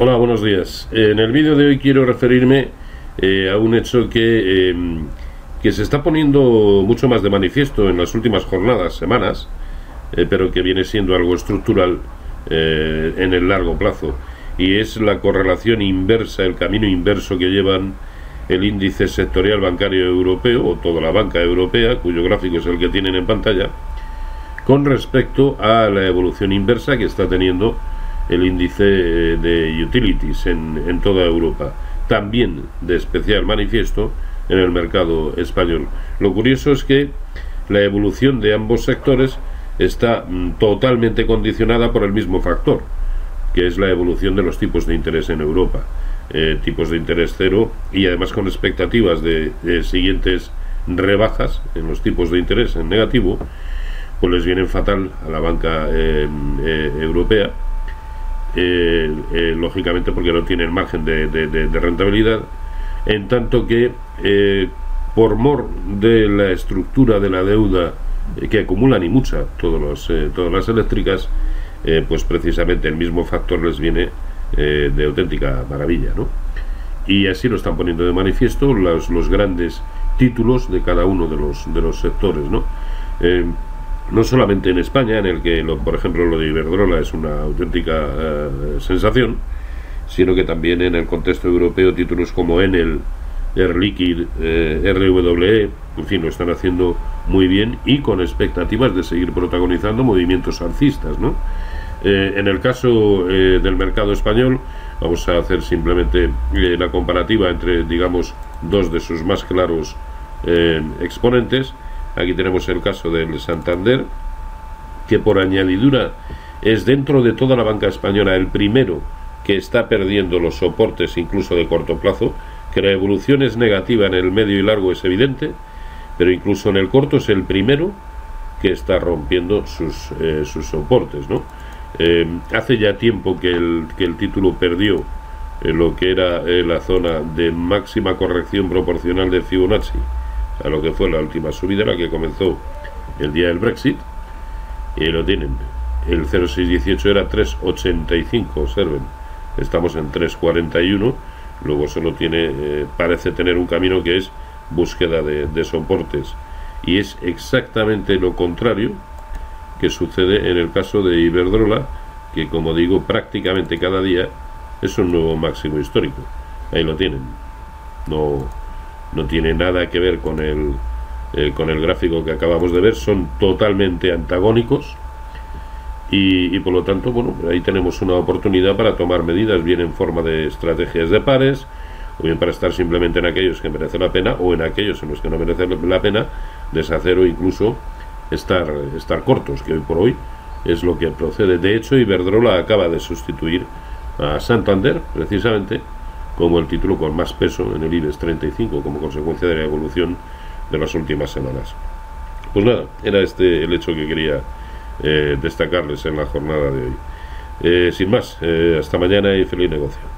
Hola, buenos días. En el vídeo de hoy quiero referirme eh, a un hecho que, em, que se está poniendo mucho más de manifiesto en las últimas jornadas, semanas, eh, pero que viene siendo algo estructural eh, en el largo plazo, y es la correlación inversa, el camino inverso que llevan el índice sectorial bancario europeo, o toda la banca europea, cuyo gráfico es el que tienen en pantalla, con respecto a la evolución inversa que está teniendo el índice eh, de utilities en, toda Europa, también de especial manifiesto en el mercado español. Lo curioso es que la evolución de ambos sectores está mm, totalmente condicionada por el mismo factor, que es la evolución de los tipos de interés en Europa. Eh, tipos de interés cero y además con expectativas de, siguientes rebajas en los tipos de interés en negativo, pues les vienen fatal a la banca eh, europea eh, eh, lógicamente porque no tienen margen de, rentabilidad, en tanto que eh, por mor de la estructura de la deuda que acumulan y mucha todas las eléctricas, pues precisamente el mismo factor les viene de auténtica maravilla, ¿no? Y así lo están poniendo de manifiesto los, los grandes títulos de cada uno de los, de los sectores, ¿no? No solamente en España, en el que, por ejemplo, lo de Iberdrola es una auténtica eh, sensación, sino que también en el contexto europeo títulos como Enel, Air Liquid, eh, RWE, en fin, lo están haciendo muy bien y con expectativas de seguir protagonizando movimientos alcistas, ¿no? Eh, en el caso del mercado español, vamos a hacer simplemente la comparativa entre, digamos, dos de sus más claros exponentes Aquí tenemos el caso del Santander, que por añadidura es dentro de toda la banca española el primero que está perdiendo los soportes incluso de corto plazo, que la evolución es negativa en el medio y largo es evidente, pero incluso en el corto es el primero que está rompiendo sus, eh, sus soportes. ¿no? Eh, hace ya tiempo que el, que el título perdió eh, lo que era la zona de máxima corrección proporcional de Fibonacci a lo que fue la última subida, la que comenzó el día del Brexit, y lo tienen. El 0618 era 385, observen. Estamos en 341, luego solo tiene, eh, parece tener un camino que es búsqueda de, de soportes. Y es exactamente lo contrario que sucede en el caso de Iberdrola, que como digo, prácticamente cada día es un nuevo máximo histórico. Ahí lo tienen. No, no tiene nada que ver con el, eh, con el gráfico que acabamos de ver, son totalmente antagónicos y, por lo tanto, bueno, ahí tenemos una oportunidad para tomar medidas, bien en forma de estrategias de pares, o bien para estar simplemente en aquellos que merecen la pena, o en aquellos en los que no merecen la pena, deshacer o incluso estar, estar cortos, que hoy por hoy es lo que procede. De hecho, Iberdrola acaba de sustituir a Santander, precisamente, como el título con más peso en el IBEX 35 como consecuencia de la evolución de las últimas semanas. Pues nada, era este el hecho que quería eh, destacarles en la jornada de hoy. Eh, sin más, eh, hasta mañana y feliz negocio.